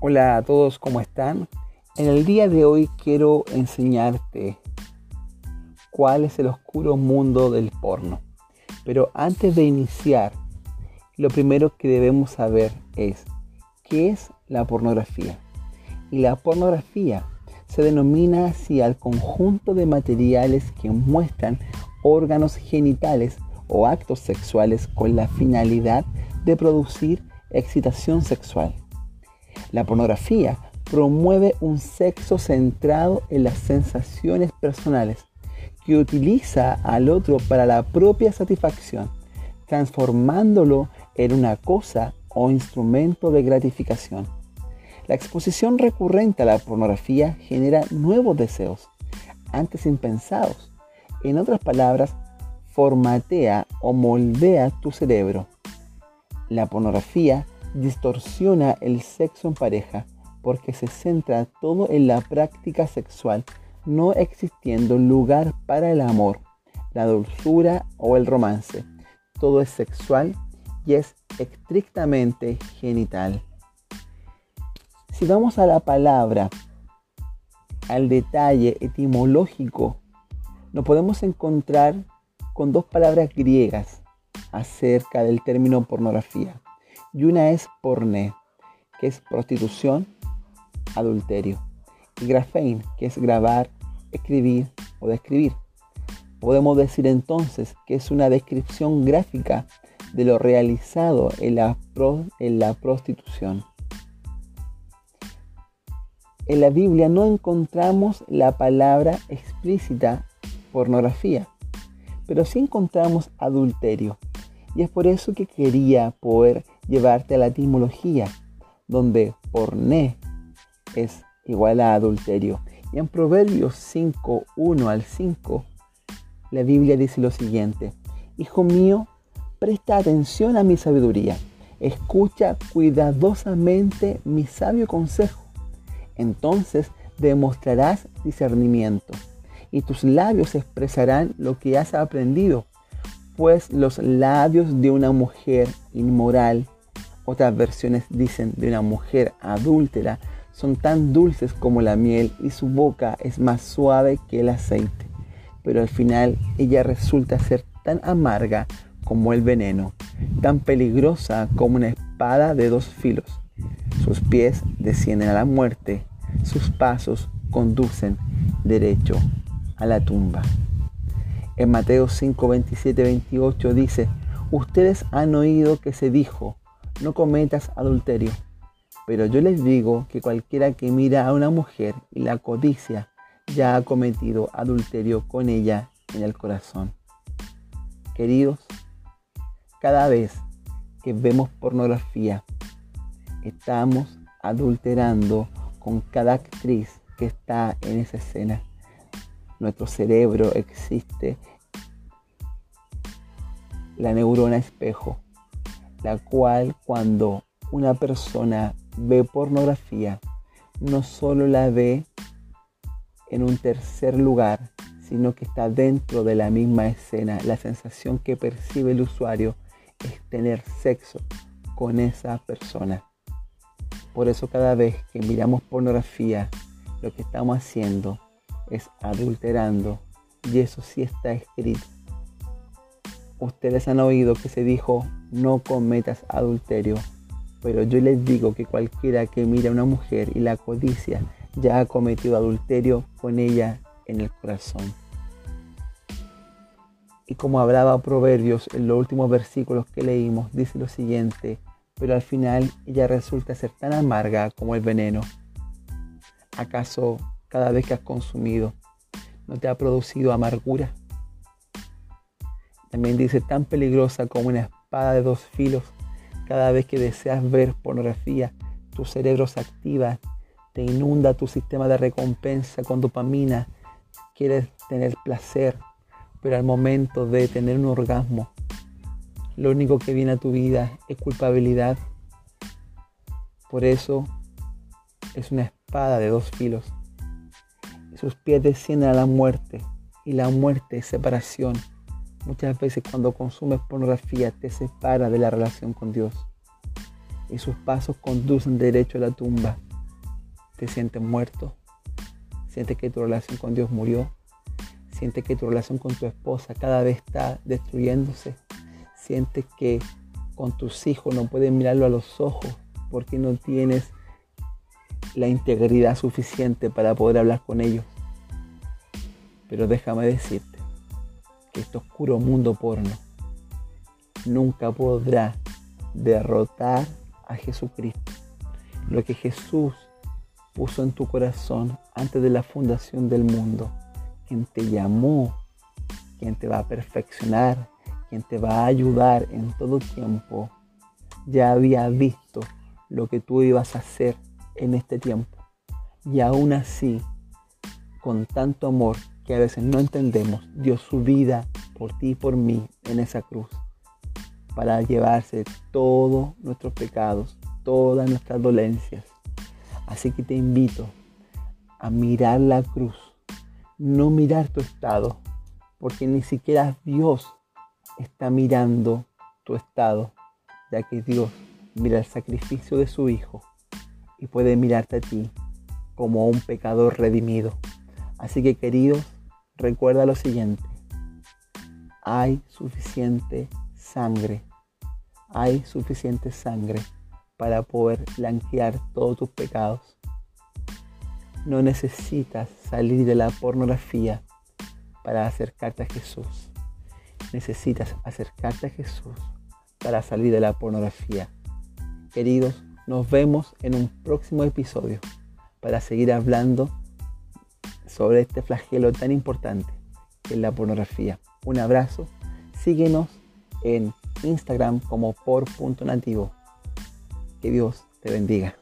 Hola a todos, ¿cómo están? En el día de hoy quiero enseñarte cuál es el oscuro mundo del porno. Pero antes de iniciar, lo primero que debemos saber es qué es la pornografía. Y la pornografía se denomina así al conjunto de materiales que muestran órganos genitales o actos sexuales con la finalidad de producir excitación sexual. La pornografía promueve un sexo centrado en las sensaciones personales, que utiliza al otro para la propia satisfacción, transformándolo en una cosa o instrumento de gratificación. La exposición recurrente a la pornografía genera nuevos deseos, antes impensados. En otras palabras, formatea o moldea tu cerebro. La pornografía distorsiona el sexo en pareja porque se centra todo en la práctica sexual, no existiendo lugar para el amor, la dulzura o el romance. Todo es sexual y es estrictamente genital. Si vamos a la palabra, al detalle etimológico, nos podemos encontrar con dos palabras griegas acerca del término pornografía y una es porné, que es prostitución, adulterio, y grafein, que es grabar, escribir o describir. Podemos decir entonces que es una descripción gráfica de lo realizado en la, en la prostitución. En la Biblia no encontramos la palabra explícita pornografía, pero sí encontramos adulterio. Y es por eso que quería poder llevarte a la etimología, donde porné es igual a adulterio. Y en Proverbios 5, 1 al 5, la Biblia dice lo siguiente, Hijo mío, presta atención a mi sabiduría, escucha cuidadosamente mi sabio consejo, entonces demostrarás discernimiento y tus labios expresarán lo que has aprendido, pues los labios de una mujer inmoral otras versiones dicen de una mujer adúltera son tan dulces como la miel y su boca es más suave que el aceite. Pero al final ella resulta ser tan amarga como el veneno, tan peligrosa como una espada de dos filos. Sus pies descienden a la muerte, sus pasos conducen derecho a la tumba. En Mateo 5, 27, 28 dice, ustedes han oído que se dijo, no cometas adulterio. Pero yo les digo que cualquiera que mira a una mujer y la codicia ya ha cometido adulterio con ella en el corazón. Queridos, cada vez que vemos pornografía, estamos adulterando con cada actriz que está en esa escena. Nuestro cerebro existe la neurona espejo la cual cuando una persona ve pornografía, no solo la ve en un tercer lugar, sino que está dentro de la misma escena. La sensación que percibe el usuario es tener sexo con esa persona. Por eso cada vez que miramos pornografía, lo que estamos haciendo es adulterando. Y eso sí está escrito. Ustedes han oído que se dijo, no cometas adulterio. Pero yo les digo que cualquiera que mira a una mujer y la codicia ya ha cometido adulterio con ella en el corazón. Y como hablaba Proverbios en los últimos versículos que leímos, dice lo siguiente, pero al final ella resulta ser tan amarga como el veneno. ¿Acaso cada vez que has consumido no te ha producido amargura? También dice tan peligrosa como una espada de dos filos. Cada vez que deseas ver pornografía, tu cerebro se activa, te inunda tu sistema de recompensa con dopamina, quieres tener placer, pero al momento de tener un orgasmo, lo único que viene a tu vida es culpabilidad. Por eso es una espada de dos filos. Sus pies descienden a la muerte y la muerte es separación. Muchas veces cuando consumes pornografía te separa de la relación con Dios y sus pasos conducen derecho a la tumba. te sientes muerto, sientes que tu relación con Dios murió, sientes que tu relación con tu esposa cada vez está destruyéndose, sientes que con tus hijos no puedes mirarlo a los ojos porque no tienes la integridad suficiente para poder hablar con ellos. Pero déjame decirte que este oscuro mundo porno nunca podrá derrotar a Jesucristo. Lo que Jesús puso en tu corazón antes de la fundación del mundo, quien te llamó, quien te va a perfeccionar, quien te va a ayudar en todo tiempo, ya había visto lo que tú ibas a hacer en este tiempo. Y aún así, con tanto amor que a veces no entendemos, dio su vida por ti y por mí en esa cruz para llevarse todos nuestros pecados, todas nuestras dolencias. Así que te invito a mirar la cruz, no mirar tu estado, porque ni siquiera Dios está mirando tu estado, ya que Dios mira el sacrificio de su Hijo y puede mirarte a ti como un pecador redimido. Así que queridos, recuerda lo siguiente. Hay suficiente sangre. Hay suficiente sangre para poder blanquear todos tus pecados. No necesitas salir de la pornografía para acercarte a Jesús. Necesitas acercarte a Jesús para salir de la pornografía. Queridos, nos vemos en un próximo episodio para seguir hablando sobre este flagelo tan importante que es la pornografía. Un abrazo, síguenos en Instagram como por punto nativo. Que Dios te bendiga.